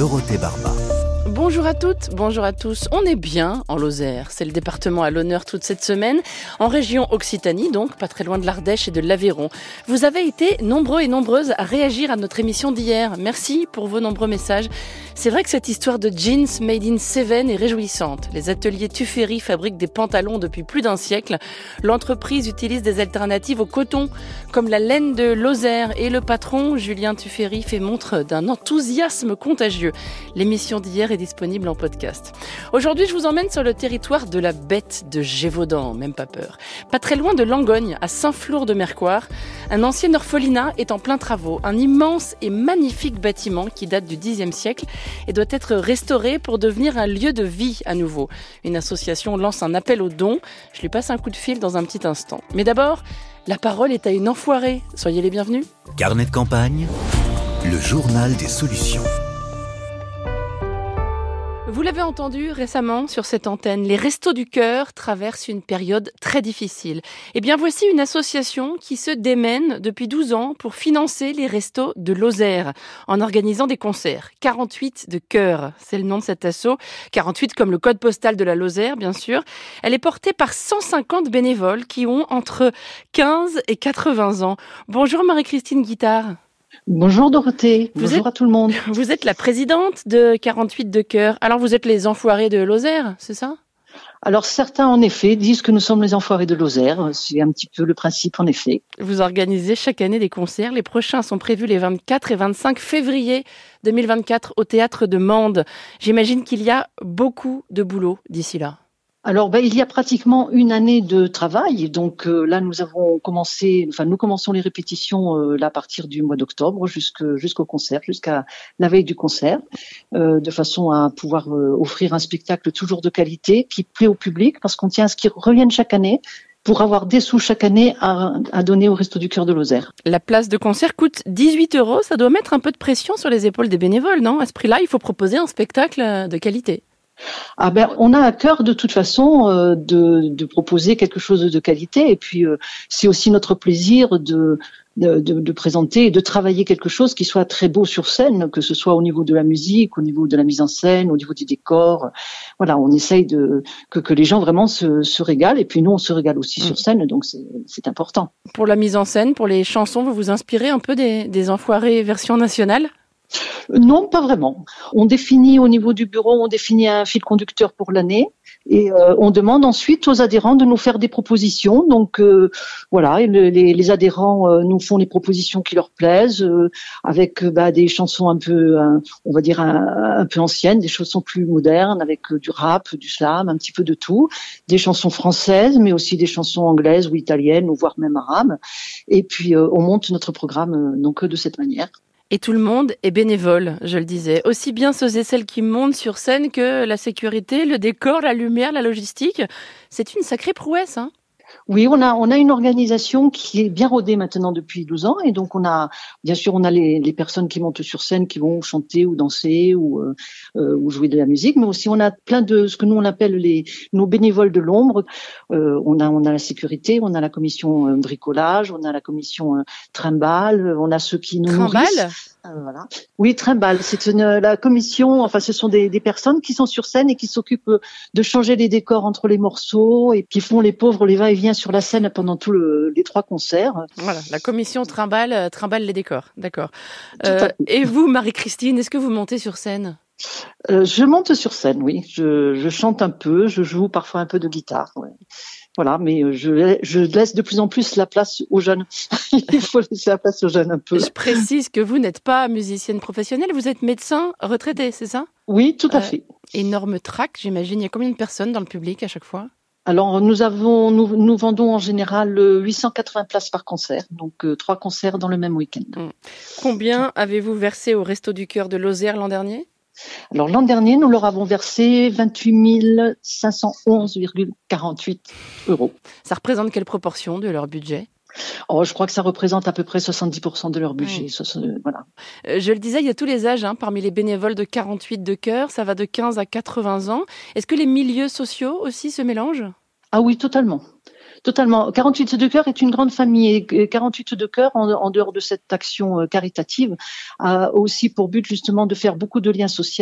Dorothée Barba. Bonjour à toutes, bonjour à tous. On est bien en Lozère. C'est le département à l'honneur toute cette semaine. En région Occitanie, donc, pas très loin de l'Ardèche et de l'Aveyron. Vous avez été nombreux et nombreuses à réagir à notre émission d'hier. Merci pour vos nombreux messages. C'est vrai que cette histoire de jeans made in Seven est réjouissante. Les ateliers Tuffery fabriquent des pantalons depuis plus d'un siècle. L'entreprise utilise des alternatives au coton, comme la laine de Lozère. Et le patron, Julien Tuffery, fait montre d'un enthousiasme contagieux. L'émission d'hier est disponible en podcast. Aujourd'hui, je vous emmène sur le territoire de la bête de Gévaudan, même pas peur. Pas très loin de Langogne, à Saint-Flour de Mercoire, un ancien orphelinat est en plein travaux. Un immense et magnifique bâtiment qui date du Xe siècle et doit être restauré pour devenir un lieu de vie à nouveau. Une association lance un appel aux dons. Je lui passe un coup de fil dans un petit instant. Mais d'abord, la parole est à une enfoirée. Soyez les bienvenus. Carnet de campagne, le journal des solutions. Vous l'avez entendu récemment sur cette antenne, les Restos du Cœur traversent une période très difficile. Eh bien, voici une association qui se démène depuis 12 ans pour financer les restos de Lozère en organisant des concerts. 48 de cœur, c'est le nom de cet asso. 48 comme le code postal de la Lozère, bien sûr. Elle est portée par 150 bénévoles qui ont entre 15 et 80 ans. Bonjour Marie-Christine Guittard. Bonjour Dorothée, Vous bonjour êtes- à tout le monde. Vous êtes la présidente de 48 de cœur. Alors vous êtes les enfoirés de Lozère, c'est ça? Alors certains en effet disent que nous sommes les enfoirés de Lozère, c'est un petit peu le principe en effet. Vous organisez chaque année des concerts. Les prochains sont prévus les 24 et 25 février 2024 au théâtre de Mende. J'imagine qu'il y a beaucoup de boulot d'ici là. Alors ben, il y a pratiquement une année de travail, donc euh, là nous avons commencé, enfin nous commençons les répétitions euh, là, à partir du mois d'octobre jusqu'au concert, jusqu'à la veille du concert, euh, de façon à pouvoir offrir un spectacle toujours de qualité qui plaît au public, parce qu'on tient à ce qu'ils reviennent chaque année pour avoir des sous chaque année à, à donner au Resto du Cœur de Lozère. La place de concert coûte 18 euros. Ça doit mettre un peu de pression sur les épaules des bénévoles, non? À ce prix-là, il faut proposer un spectacle de qualité. Ah ben, on a à cœur de toute façon euh, de, de proposer quelque chose de qualité et puis euh, c'est aussi notre plaisir de, de, de- de présenter et de travailler quelque chose qui soit très beau sur scène, que ce soit au niveau de la musique, au niveau de la mise en scène, au niveau du décor. Voilà, on essaye de que, que les gens vraiment se, se régalent et puis nous on se régale aussi Mm. sur scène, donc c'est c'est important. Pour la mise en scène, pour les chansons, vous vous inspirez un peu des, des enfoirés version nationale Non, pas vraiment. On définit au niveau du bureau, on définit un fil conducteur pour l'année et euh, on demande ensuite aux adhérents de nous faire des propositions. Donc euh, voilà, les, adhérents euh, nous font les propositions qui leur plaisent avec bah, des chansons un peu, on va dire un, peu anciennes, des chansons plus modernes avec du rap, du slam, un petit peu de tout, des chansons françaises, mais aussi des chansons anglaises ou italiennes ou voire même arabes. Et puis on monte notre programme donc de cette manière. Et tout le monde est bénévole, je le disais. Aussi bien ceux et celles qui montent sur scène que la sécurité, le décor, la lumière, la logistique. C'est une sacrée prouesse, hein Oui, on a on a une organisation qui est bien rodée maintenant depuis 12 ans et donc on a bien sûr on a les, les personnes qui montent sur scène qui vont chanter ou danser ou euh, euh, ou jouer de la musique, mais aussi on a plein de ce que nous on appelle les nos bénévoles de l'ombre. Euh, on a on a la sécurité, on a la commission euh, bricolage, on a la commission euh, trimballe, on a ceux qui nous nourrissent. Euh, voilà. Oui, trimballe, c'est une la commission. Enfin, ce sont des, des personnes qui sont sur scène et qui s'occupent euh, de changer les décors entre les morceaux et qui font les pauvres les va-et-vient sur la scène pendant tous le- les trois concerts. Voilà, la commission trimballe, euh, trimballe les décors. D'accord. Euh, et vous, Marie-Christine, est-ce que vous montez sur scène? Euh, je monte sur scène, oui. Je, je chante un peu, je joue parfois un peu de guitare. ouais. Voilà, mais euh, je, je laisse de plus en plus la place aux jeunes. Il faut laisser la place aux jeunes un peu. Je précise que vous n'êtes pas musicienne professionnelle, vous êtes médecin retraité, c'est ça? Oui, tout à Euh, fait. Énorme trac, j'imagine. Il y a combien de personnes dans le public à chaque fois? Alors nous avons, nous, nous, vendons en général 880 places par concert, donc trois concerts dans le même week-end. Mmh. Combien avez-vous versé au Resto du Cœur de Lozère l'an dernier? Alors l'an dernier, nous leur avons versé 28 511,48 euros. Ça représente quelle proportion de leur budget? Oh, je crois que ça représente à peu près 70% de leur budget. Voilà. Euh, je le disais, il y a tous les âges hein, parmi les bénévoles de 48 de cœur. Ça va de 15 à 80 ans. Est-ce que les milieux sociaux aussi se mélangent? Ah oui, totalement. Totalement. 48 de cœur est une grande famille et 48 de cœur, en, dehors de cette action euh, caritative, a aussi pour but justement de faire beaucoup de liens sociaux,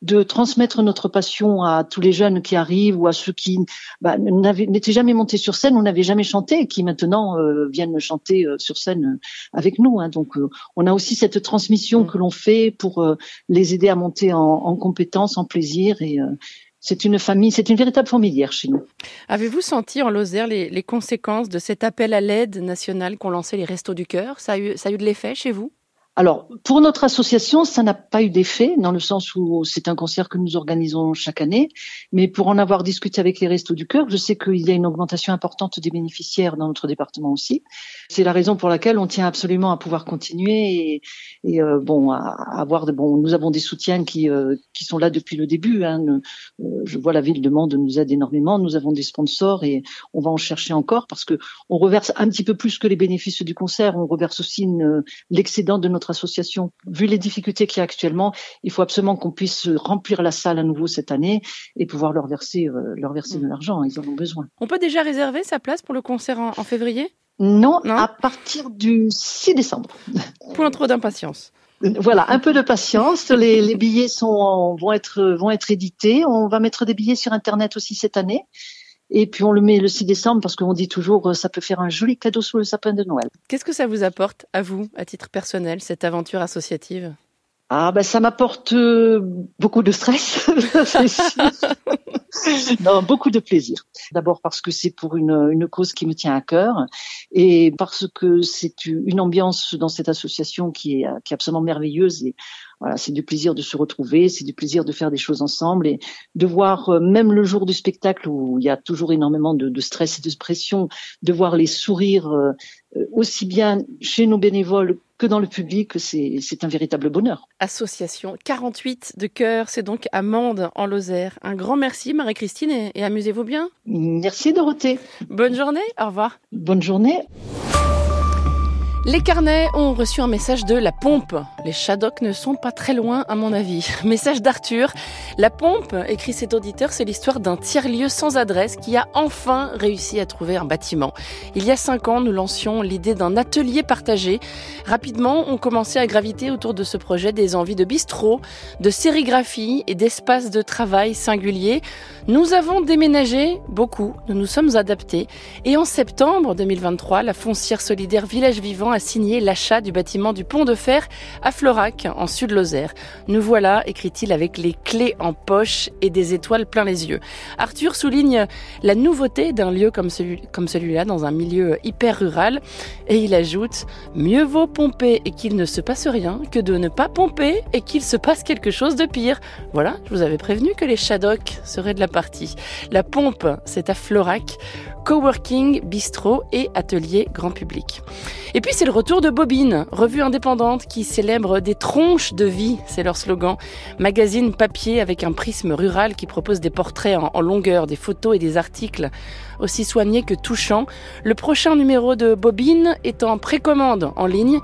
de transmettre notre passion à tous les jeunes qui arrivent ou à ceux qui bah, n'étaient jamais montés sur scène ou n'avaient jamais chanté et qui maintenant euh, viennent chanter euh, sur scène avec nous. Hein. Donc on a aussi cette transmission mmh. que l'on fait pour les aider à monter en, en compétences, en plaisir et c'est une famille, c'est une véritable fourmilière chez nous. Avez-vous senti en Lozère les, les conséquences de cet appel à l'aide nationale qu'ont lancé les Restos du Cœur? Ça ça a eu de l'effet chez vous? Alors, pour notre association, ça n'a pas eu d'effet, dans le sens où c'est un concert que nous organisons chaque année. Mais pour en avoir discuté avec les Restos du Cœur, je sais qu'il y a une augmentation importante des bénéficiaires dans notre département aussi. C'est la raison pour laquelle on tient absolument à pouvoir continuer et, et euh, bon, à, avoir de, bon, nous avons des soutiens qui euh, qui sont là depuis le début. Hein. Euh, je vois la ville de Mende nous aide énormément. Nous avons des sponsors et on va en chercher encore parce que on reverse un petit peu plus que les bénéfices du concert. On reverse aussi l'excédent de notre association. Vu les difficultés qu'il y a actuellement, il faut absolument qu'on puisse remplir la salle à nouveau cette année et pouvoir leur verser, euh, leur verser de mm. l'argent. Ils en ont besoin. On peut déjà réserver sa place pour le concert en, février? Non, à partir du 6 décembre. Point trop d'impatience. Voilà, un peu de patience. Les, les, billets sont, vont être vont être édités. On va mettre des billets sur Internet aussi cette année. Et puis on le met le 6 décembre parce qu'on dit toujours euh, ça peut faire un joli cadeau sous le sapin de Noël. Qu'est-ce que ça vous apporte à vous, à titre personnel, cette aventure associative? Ah ben ça m'apporte euh, beaucoup de stress, non, beaucoup de plaisir. D'abord parce que c'est pour une, une cause qui me tient à cœur et parce que c'est une ambiance dans cette association qui est, qui est absolument merveilleuse et voilà, c'est du plaisir de se retrouver, c'est du plaisir de faire des choses ensemble et de voir, euh, même le jour du spectacle où il y a toujours énormément de, de stress et de pression, de voir les sourires euh, euh, aussi bien chez nos bénévoles que dans le public, c'est un véritable bonheur. Association 48 de cœur, c'est donc à Mende, en Lozère. Un grand merci Marie-Christine et, et amusez-vous bien. Merci Dorothée. Bonne journée, au revoir. Bonne journée. Les carnets ont reçu un message de la pompe. Les Shadocks ne sont pas très loin, à mon avis. Message d'Arthur. La pompe, écrit cet auditeur, c'est l'histoire d'un tiers-lieu sans adresse qui a enfin réussi à trouver un bâtiment. Il y a cinq ans, nous lancions l'idée d'un atelier partagé. Rapidement, on commençait à graviter autour de ce projet des envies de bistrot, de sérigraphie et d'espaces de travail singuliers. Nous avons déménagé beaucoup, nous nous sommes adaptés. Et en septembre 2023, la foncière solidaire Village Vivant a signé l'achat du bâtiment du pont de fer à Florac, en Sud-Lozère. Nous voilà, écrit-il, avec les clés en poche et des étoiles plein les yeux. Arthur souligne la nouveauté d'un lieu comme, celui, comme celui-là dans un milieu hyper rural et il ajoute Mieux vaut pomper et qu'il ne se passe rien que de ne pas pomper et qu'il se passe quelque chose de pire. Voilà, je vous avais prévenu que les Shadocks seraient de la partie. La pompe, c'est à Florac coworking, bistrot et atelier grand public. Et puis c'est le retour de Bobine, revue indépendante qui célèbre des tronches de vie, c'est leur slogan. Magazine papier avec un prisme rural qui propose des portraits en, longueur, des photos et des articles aussi soignés que touchants. Le prochain numéro de Bobine est en précommande en ligne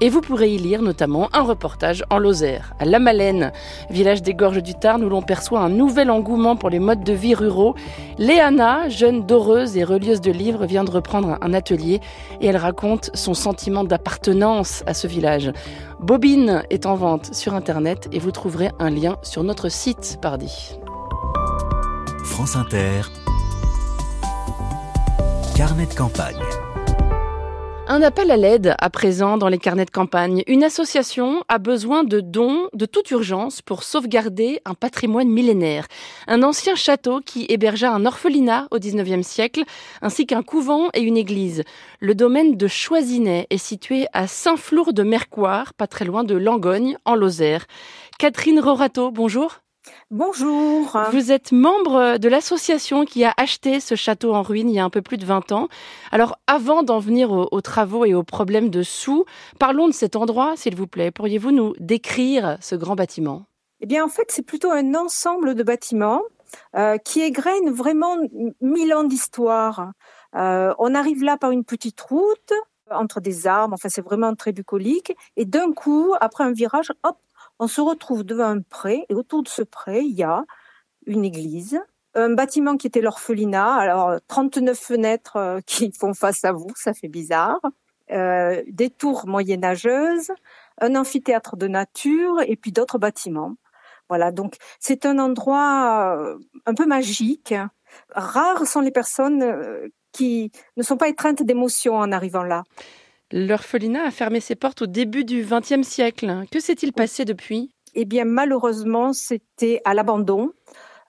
et vous pourrez y lire notamment un reportage en Lozère, à La Malène, village des Gorges du Tarn où l'on perçoit un nouvel engouement pour les modes de vie ruraux. Léana, jeune doreuse et relieuse de livres, vient de reprendre un atelier et elle raconte son sentiment d'appartenance à ce village. Bobine est en vente sur internet et vous trouverez un lien sur notre site, pardi. France Inter, carnet de campagne. Un appel à l'aide à présent dans les carnets de campagne. Une association a besoin de dons de toute urgence pour sauvegarder un patrimoine millénaire. Un ancien château qui hébergea un orphelinat au 19e siècle, ainsi qu'un couvent et une église. Le domaine de Choisinet est situé à Saint-Flour de Mercoire, pas très loin de Langogne, en Lozère. Catherine Rorato, bonjour. Bonjour. Vous êtes membre de l'association qui a acheté ce château en ruine il y a un peu plus de 20 ans. Alors avant d'en venir aux, travaux et aux problèmes de sous, parlons de cet endroit, s'il vous plaît. Pourriez-vous nous décrire ce grand bâtiment? Eh bien en fait c'est plutôt un ensemble de bâtiments euh, qui égrènent vraiment mille ans d'histoire. Euh, on arrive là par une petite route entre des arbres, enfin c'est vraiment très bucolique. Et d'un coup, après un virage, hop, on se retrouve devant un pré et autour de ce pré, il y a une église, un bâtiment qui était l'orphelinat, alors 39 fenêtres euh, qui font face à vous, ça fait bizarre, euh, des tours moyenâgeuses, un amphithéâtre de nature et puis d'autres bâtiments. Voilà, donc c'est un endroit euh, un peu magique. Rares sont les personnes qui ne sont pas étreintes d'émotions en arrivant là. L'orphelinat a fermé ses portes au début du XXe siècle. Que s'est-il passé depuis? Eh bien, malheureusement, c'était à l'abandon.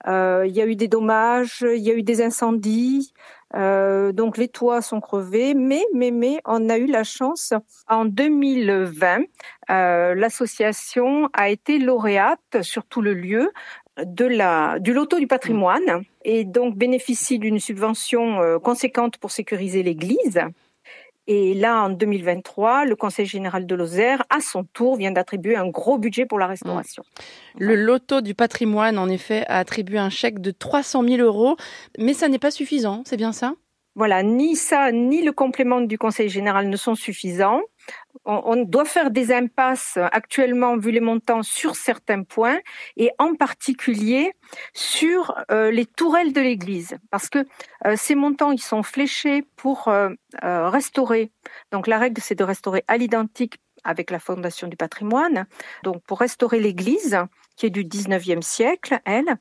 Euh, il y a eu des dommages, il y a eu des incendies, euh, donc les toits sont crevés, mais, mais, mais on a eu la chance. En 2020, euh, l'association a été lauréate sur tout le lieu de la, du loto du patrimoine et donc bénéficie d'une subvention conséquente pour sécuriser l'église. Et là, en 2023, le Conseil général de Lozère, à son tour, vient d'attribuer un gros budget pour la restauration. Mmh. Le loto du patrimoine, en effet, a attribué un chèque de 300 000 euros, mais ça n'est pas suffisant, c'est bien ça? Voilà, ni ça, ni le complément du Conseil général ne sont suffisants on, doit faire des impasses actuellement, vu les montants, sur certains points, et en particulier sur euh, les tourelles de l'église, parce que euh, ces montants, ils sont fléchés pour euh, restaurer. Donc la règle, c'est de restaurer à l'identique avec la Fondation du patrimoine, donc pour restaurer l'église, qui est du 19e siècle, elle,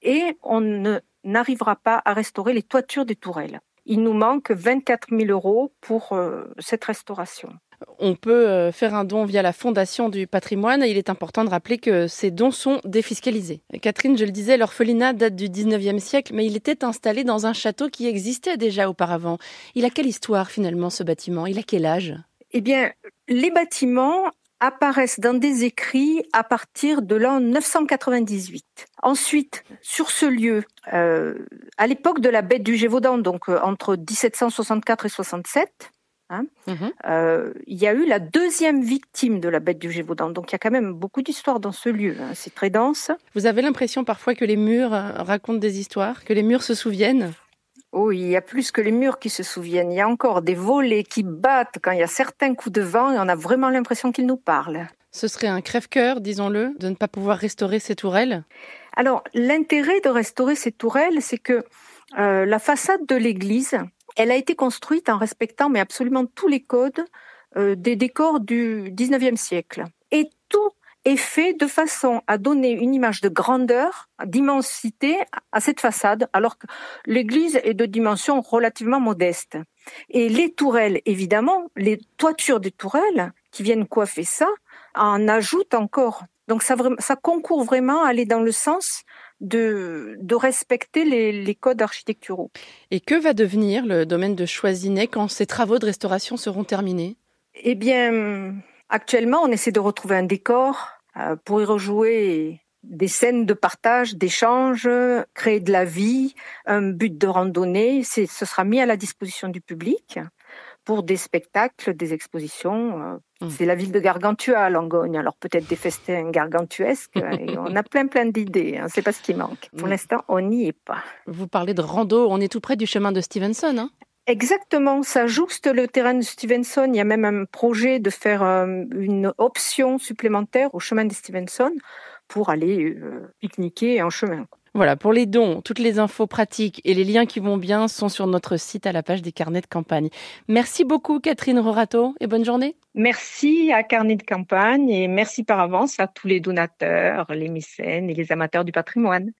et on n'arrivera pas à restaurer les toitures des tourelles. Il nous manque 24 000 euros pour cette restauration on peut euh, faire un don via la Fondation du patrimoine et il est important de rappeler que ces dons sont défiscalisés. Catherine, je le disais, l'orphelinat date du 19e siècle, mais il était installé dans un château qui existait déjà auparavant. Il a quelle histoire finalement ce bâtiment? Il a quel âge? Eh bien, les bâtiments apparaissent dans des écrits à partir de l'an 998. Ensuite, sur ce lieu, euh, à l'époque de la bête du Gévaudan, donc euh, entre 1764 et 67, Hein. Mhm. Euh, il y a eu la deuxième victime de la bête du Gévaudan. Donc il y a quand même beaucoup d'histoires dans ce lieu. Hein. C'est très dense. Vous avez l'impression parfois que les murs euh, racontent des histoires, que les murs se souviennent? Oh, il y a plus que les murs qui se souviennent. Il y a encore des volets qui battent quand il y a certains coups de vent et on a vraiment l'impression qu'ils nous parlent. Ce serait un crève-cœur, disons-le, de ne pas pouvoir restaurer ces tourelles? Alors, l'intérêt de restaurer ces tourelles, c'est que euh, la façade de l'église, elle a été construite en respectant mais absolument tous les codes euh, des décors du 19e siècle. Et tout est fait de façon à donner une image de grandeur, d'immensité à cette façade, alors que l'église est de dimension relativement modeste. Et les tourelles, évidemment, les toitures des tourelles qui viennent coiffer ça, en ajoutent encore. Donc ça, ça concourt vraiment à aller dans le sens de, de respecter les, codes architecturaux. Et que va devenir le domaine de Choisinet quand ces travaux de restauration seront terminés? Eh bien, actuellement, on essaie de retrouver un décor euh, pour y rejouer des scènes de partage, d'échange, créer de la vie, un but de randonnée. Ce sera mis à la disposition du public pour des spectacles, des expositions. Euh, mmh. C'est la ville de Gargantua, Langogne. Alors peut-être des festins gargantuesques. et on a plein plein d'idées. Hein. C'est pas ce qui manque. Pour mmh. l'instant, on n'y est pas. Vous parlez de rando. On est tout près du chemin de Stevenson. Hein? Exactement, ça jouxte le terrain de Stevenson. Il y a même un projet de faire euh, une option supplémentaire au chemin de Stevenson pour aller euh, pique-niquer en chemin. Voilà, pour les dons, toutes les infos pratiques et les liens qui vont bien sont sur notre site à la page des carnets de campagne. Merci beaucoup Catherine Rorato et bonne journée. Merci à Carnet de campagne et merci par avance à tous les donateurs, les mécènes et les amateurs du patrimoine.